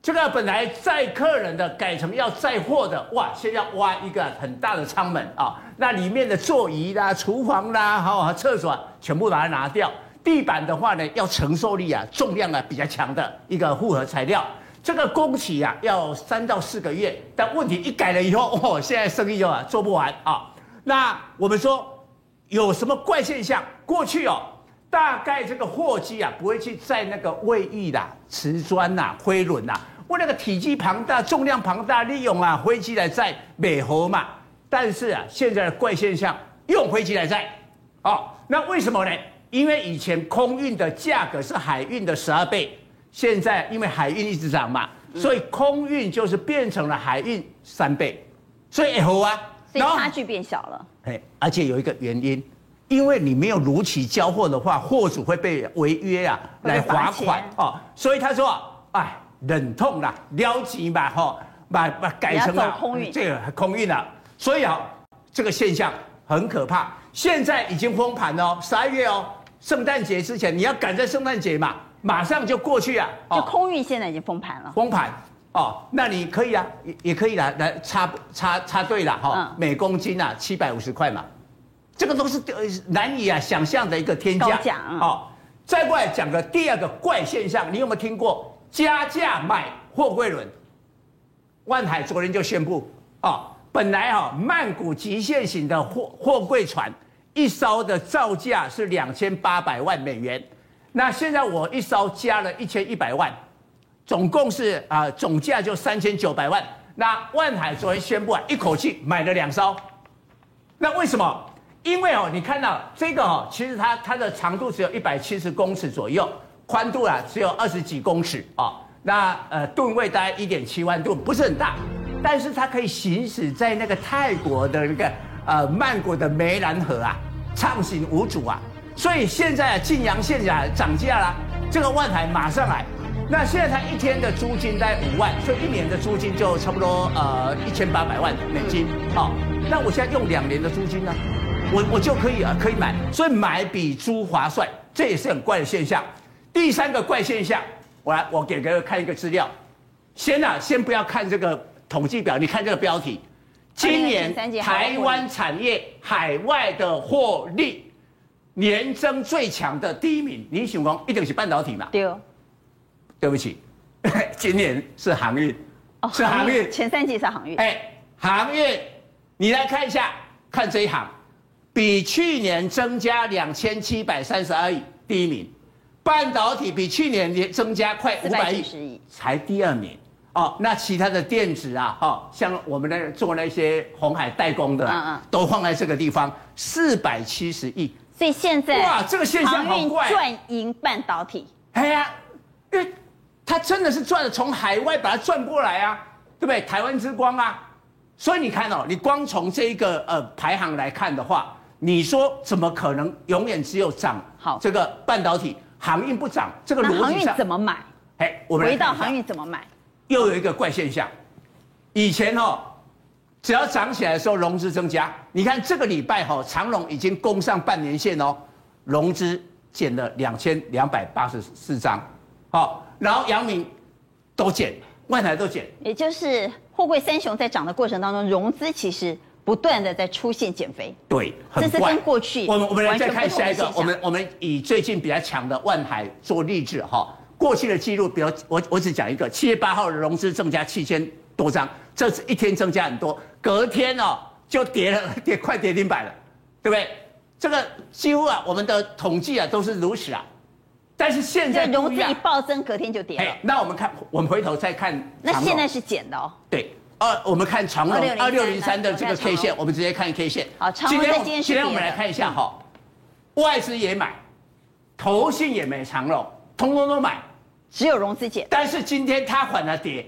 这个本来载客人的改成要载货的，哇，现在要挖一个很大的舱门啊，那里面的座椅啦、厨房啦、哈、厕所全部把它拿掉。地板的话呢，要承受力啊、重量啊比较强的一个复合材料。这个工期啊要三到四个月，但问题一改了以后，哦，现在生意又啊做不完啊。那我们说有什么怪现象？过去哦，大概这个货机啊不会去载那个卫浴啦、瓷砖呐、灰轮呐，为那个体积庞大、重量庞大，利用啊飞机来载美猴嘛。但是啊，现在的怪现象用飞机来载，哦，那为什么呢？因为以前空运的价格是海运的十二倍，现在因为海运一直涨嘛，所以空运就是变成了海运三倍，所以好啊。所以差距变小了，哎，而且有一个原因，因为你没有如期交货的话，货主会被违约啊，来罚款哦。所以他说，哎，忍痛啦，撩急吧，哈，把把改成了空运，这个空运了。所以啊，这个现象很可怕。现在已经封盘了，十二月哦，圣诞节之前你要赶在圣诞节嘛，马上就过去啊。就空运现在已经封盘了，封盘。哦，那你可以啊，也也可以来来插插插队了哈，嗯、每公斤啊七百五十块嘛，这个都是难以啊想象的一个天价。哦，再过来讲个第二个怪现象，你有没有听过加价买货柜轮？万海昨天就宣布哦，本来哈、哦、曼谷极限型的货货柜船一艘的造价是两千八百万美元，那现在我一艘加了一千一百万。总共是啊，总价就三千九百万。那万海昨天宣布啊，一口气买了两艘。那为什么？因为哦，你看到这个哦，其实它它的长度只有一百七十公尺左右，宽度啊只有二十几公尺啊。那呃吨位大概一点七万吨，不是很大，但是它可以行驶在那个泰国的那个呃曼谷的湄兰河啊，畅行无阻啊。所以现在啊，晋阳县啊涨价了，这个万海马上来。那现在他一天的租金在五万，所以一年的租金就差不多呃一千八百万美金。好，那我现在用两年的租金呢，我我就可以啊可以买，所以买比租划算，这也是很怪的现象。第三个怪现象，我来我给各位看一个资料，先啊先不要看这个统计表，你看这个标题，今年台湾产业海外的获利年增最强的第一名，你想讲一定是半导体嘛？对哦，对不起，今年是航运，哦是航运，前三季是航运。哎，航运，你来看一下，看这一行，比去年增加两千七百三十二亿，第一名。半导体比去年也增加快五百亿，才第二名。哦，那其他的电子啊，哦，像我们那做那些红海代工的，嗯嗯，都放在这个地方，四百七十亿。所以现在哇，这个现象好怪，赚赢半导体。哎呀，因为他真的是赚了，从海外把它赚过来啊，对不对？台湾之光啊，所以你看哦，你光从这一个呃排行来看的话，你说怎么可能永远只有涨？好，这个半导体。航运不涨，这个逻辑上，怎么买？哎，我们回到航运怎么买？又有一个怪现象，以前哦，只要涨起来的时候融资增加，你看这个礼拜哈，长荣已经攻上半年线哦，融资减了两千两百八十四张，好，然后阳明都减，万海都减，也就是货柜三雄在涨的过程当中，融资其实。不断的在出现减肥，对，这是跟过去我们我们来再看下一个，我们我们以最近比较强的万海做例子哈，过去的记录，比如我我只讲一个，七月八号的融资增加七千多张，这是一天增加很多，隔天哦就跌了 跌快跌停板了，对不对？这个几乎啊我们的统计啊都是如此啊，但是现在融资一暴增，隔天就跌了。那我们看，我们回头再看，那现在是减的哦，对。二，我们看长龙二六零三的这个 K 线，我们直接看 K 线。好，长龙今天今天我们来看一下哈，外资也买，投信也买长龙，通通都买，只有融资减。但是今天它反而跌，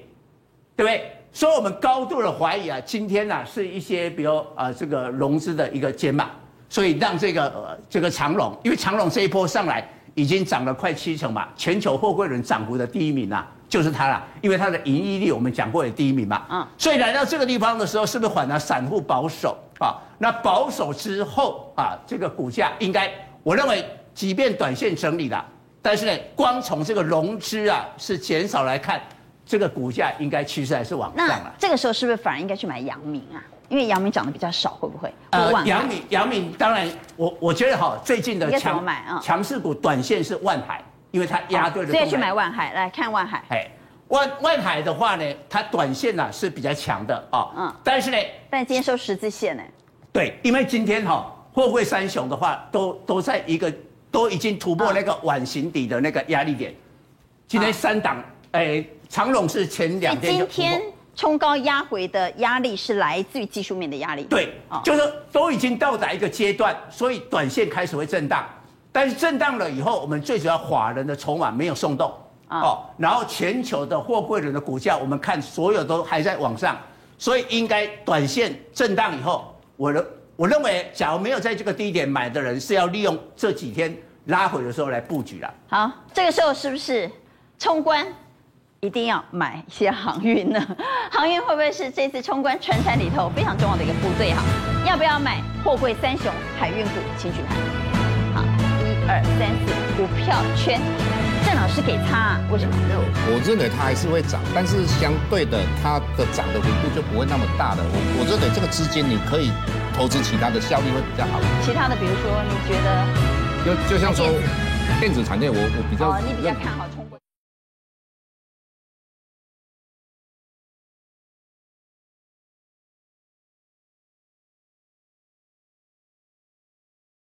对不对？所以我们高度的怀疑啊，今天呢是一些比如呃这个融资的一个减码，所以让这个呃这个长荣，因为长荣这一波上来已经涨了快七成嘛，全球货柜轮涨幅的第一名啊。就是它了，因为它的盈利率我们讲过也第一名嘛，嗯，所以来到这个地方的时候，是不是反而散户保守啊？那保守之后啊，这个股价应该，我认为即便短线整理了，但是呢，光从这个融资啊是减少来看，这个股价应该趋势还是往上了。这个时候是不是反而应该去买阳明啊？因为阳明涨得比较少，会不会？呃，阳明，阳明当然我，我我觉得哈，最近的强买啊，强势股短线是万海。因为它压对了，所以去买万海来看万海。哎，万万海的话呢，它短线呢是比较强的啊。嗯。但是呢，但今天收十字线呢？对，因为今天哈货柜三雄的话，都都在一个都已经突破那个碗形底的那个压力点。今天三档，哎，长荣是前两天。今天冲高压回的压力是来自于技术面的压力。对，就是都已经到达一个阶段，所以短线开始会震荡。但是震荡了以后，我们最主要法人的筹码没有松动，哦，然后全球的货柜轮的股价，我们看所有都还在往上，所以应该短线震荡以后，我认我认为，假如没有在这个低点买的人，是要利用这几天拉回的时候来布局了。好，这个时候是不是冲关一定要买一些航运呢？航运会不会是这次冲关传产里头非常重要的一个部队？哈，要不要买货柜三雄海运股？请举牌。好，一二三四股票圈，郑老师给他、啊，为什么？没有，我认为它还是会涨，但是相对的，它的涨的幅度就不会那么大的。我我认为这个资金你可以投资其他的效率会比较好。其他的，比如说你觉得？就就像说电子产业，我我比较、哦，你比较看好。